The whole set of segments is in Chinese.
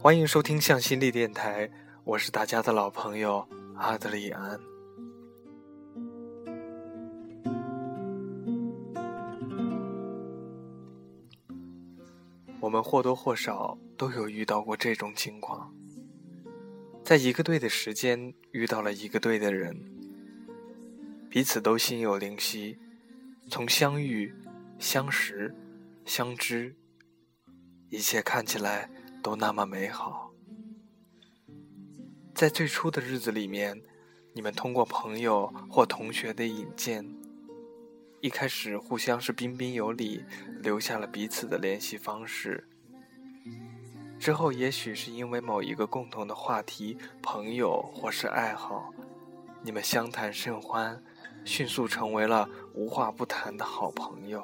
欢迎收听向心力电台，我是大家的老朋友阿德里安。我们或多或少都有遇到过这种情况，在一个对的时间遇到了一个对的人，彼此都心有灵犀，从相遇、相识、相知，一切看起来。都那么美好。在最初的日子里面，你们通过朋友或同学的引荐，一开始互相是彬彬有礼，留下了彼此的联系方式。之后，也许是因为某一个共同的话题、朋友或是爱好，你们相谈甚欢，迅速成为了无话不谈的好朋友。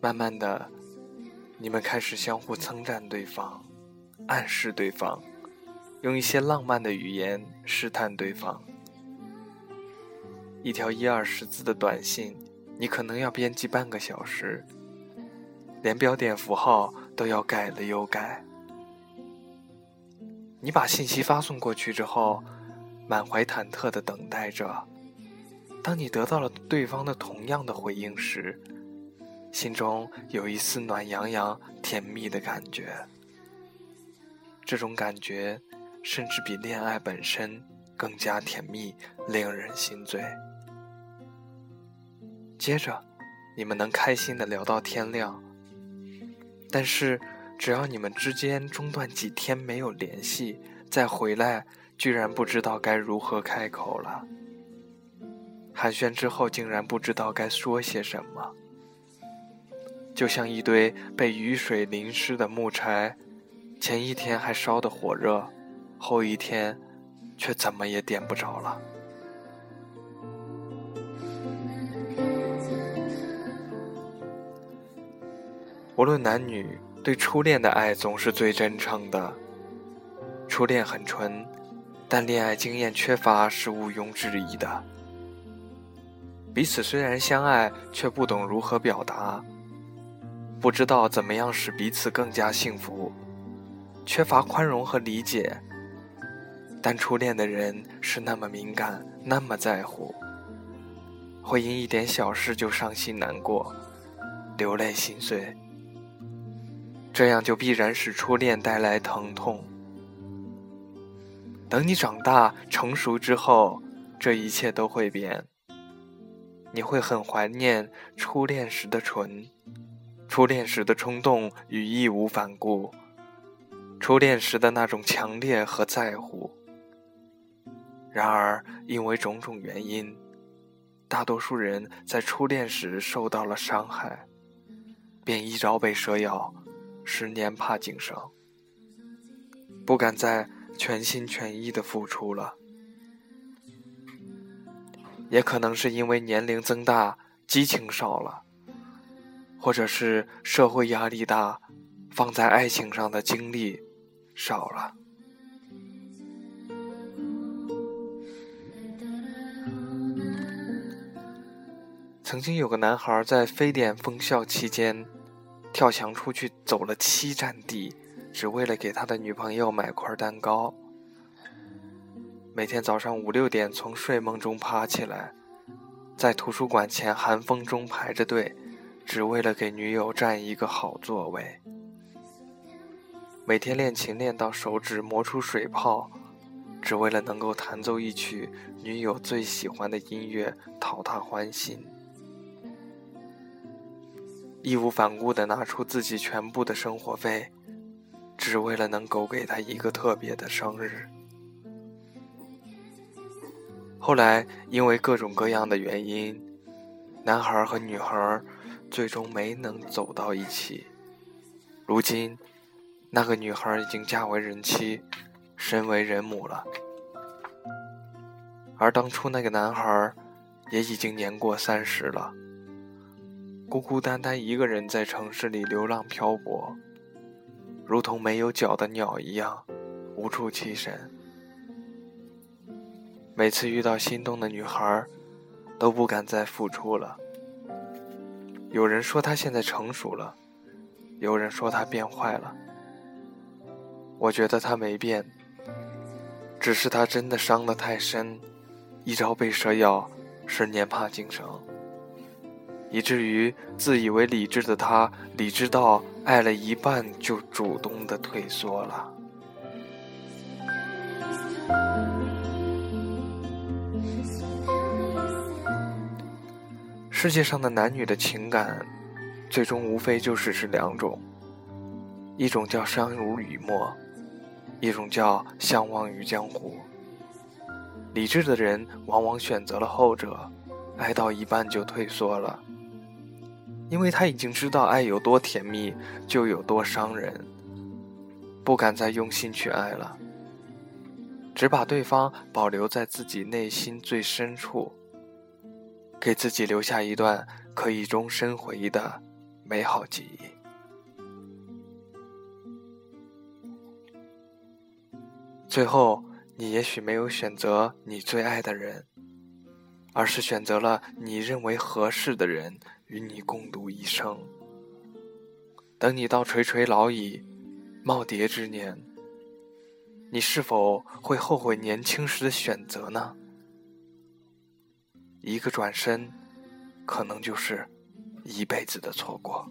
慢慢的。你们开始相互称赞对方，暗示对方，用一些浪漫的语言试探对方。一条一二十字的短信，你可能要编辑半个小时，连标点符号都要改了又改。你把信息发送过去之后，满怀忐忑的等待着。当你得到了对方的同样的回应时，心中有一丝暖洋洋、甜蜜的感觉，这种感觉甚至比恋爱本身更加甜蜜，令人心醉。接着，你们能开心的聊到天亮。但是，只要你们之间中断几天没有联系，再回来，居然不知道该如何开口了。寒暄之后，竟然不知道该说些什么。就像一堆被雨水淋湿的木柴，前一天还烧得火热，后一天却怎么也点不着了。无论男女，对初恋的爱总是最真诚的。初恋很纯，但恋爱经验缺乏是毋庸置疑的。彼此虽然相爱，却不懂如何表达。不知道怎么样使彼此更加幸福，缺乏宽容和理解。但初恋的人是那么敏感，那么在乎，会因一点小事就伤心难过，流泪心碎。这样就必然使初恋带来疼痛。等你长大成熟之后，这一切都会变。你会很怀念初恋时的纯。初恋时的冲动与义无反顾，初恋时的那种强烈和在乎。然而，因为种种原因，大多数人在初恋时受到了伤害，便一朝被蛇咬，十年怕井绳，不敢再全心全意的付出了。也可能是因为年龄增大，激情少了。或者是社会压力大，放在爱情上的精力少了。曾经有个男孩在非典封校期间，跳墙出去走了七站地，只为了给他的女朋友买块蛋糕。每天早上五六点从睡梦中爬起来，在图书馆前寒风中排着队。只为了给女友占一个好座位，每天练琴练到手指磨出水泡，只为了能够弹奏一曲女友最喜欢的音乐讨她欢心，义无反顾地拿出自己全部的生活费，只为了能够给她一个特别的生日。后来因为各种各样的原因，男孩和女孩。最终没能走到一起。如今，那个女孩已经嫁为人妻，身为人母了，而当初那个男孩也已经年过三十了，孤孤单单一个人在城市里流浪漂泊，如同没有脚的鸟一样，无处栖身。每次遇到心动的女孩，都不敢再付出了。有人说他现在成熟了，有人说他变坏了，我觉得他没变，只是他真的伤得太深，一朝被蛇咬，十年怕井绳，以至于自以为理智的他，理智到爱了一半就主动的退缩了。世界上的男女的情感。最终无非就是是两种，一种叫相濡以沫，一种叫相忘于江湖。理智的人往往选择了后者，爱到一半就退缩了，因为他已经知道爱有多甜蜜就有多伤人，不敢再用心去爱了，只把对方保留在自己内心最深处，给自己留下一段可以终身回忆的。美好记忆。最后，你也许没有选择你最爱的人，而是选择了你认为合适的人与你共度一生。等你到垂垂老矣、耄耋之年，你是否会后悔年轻时的选择呢？一个转身，可能就是。一辈子的错过。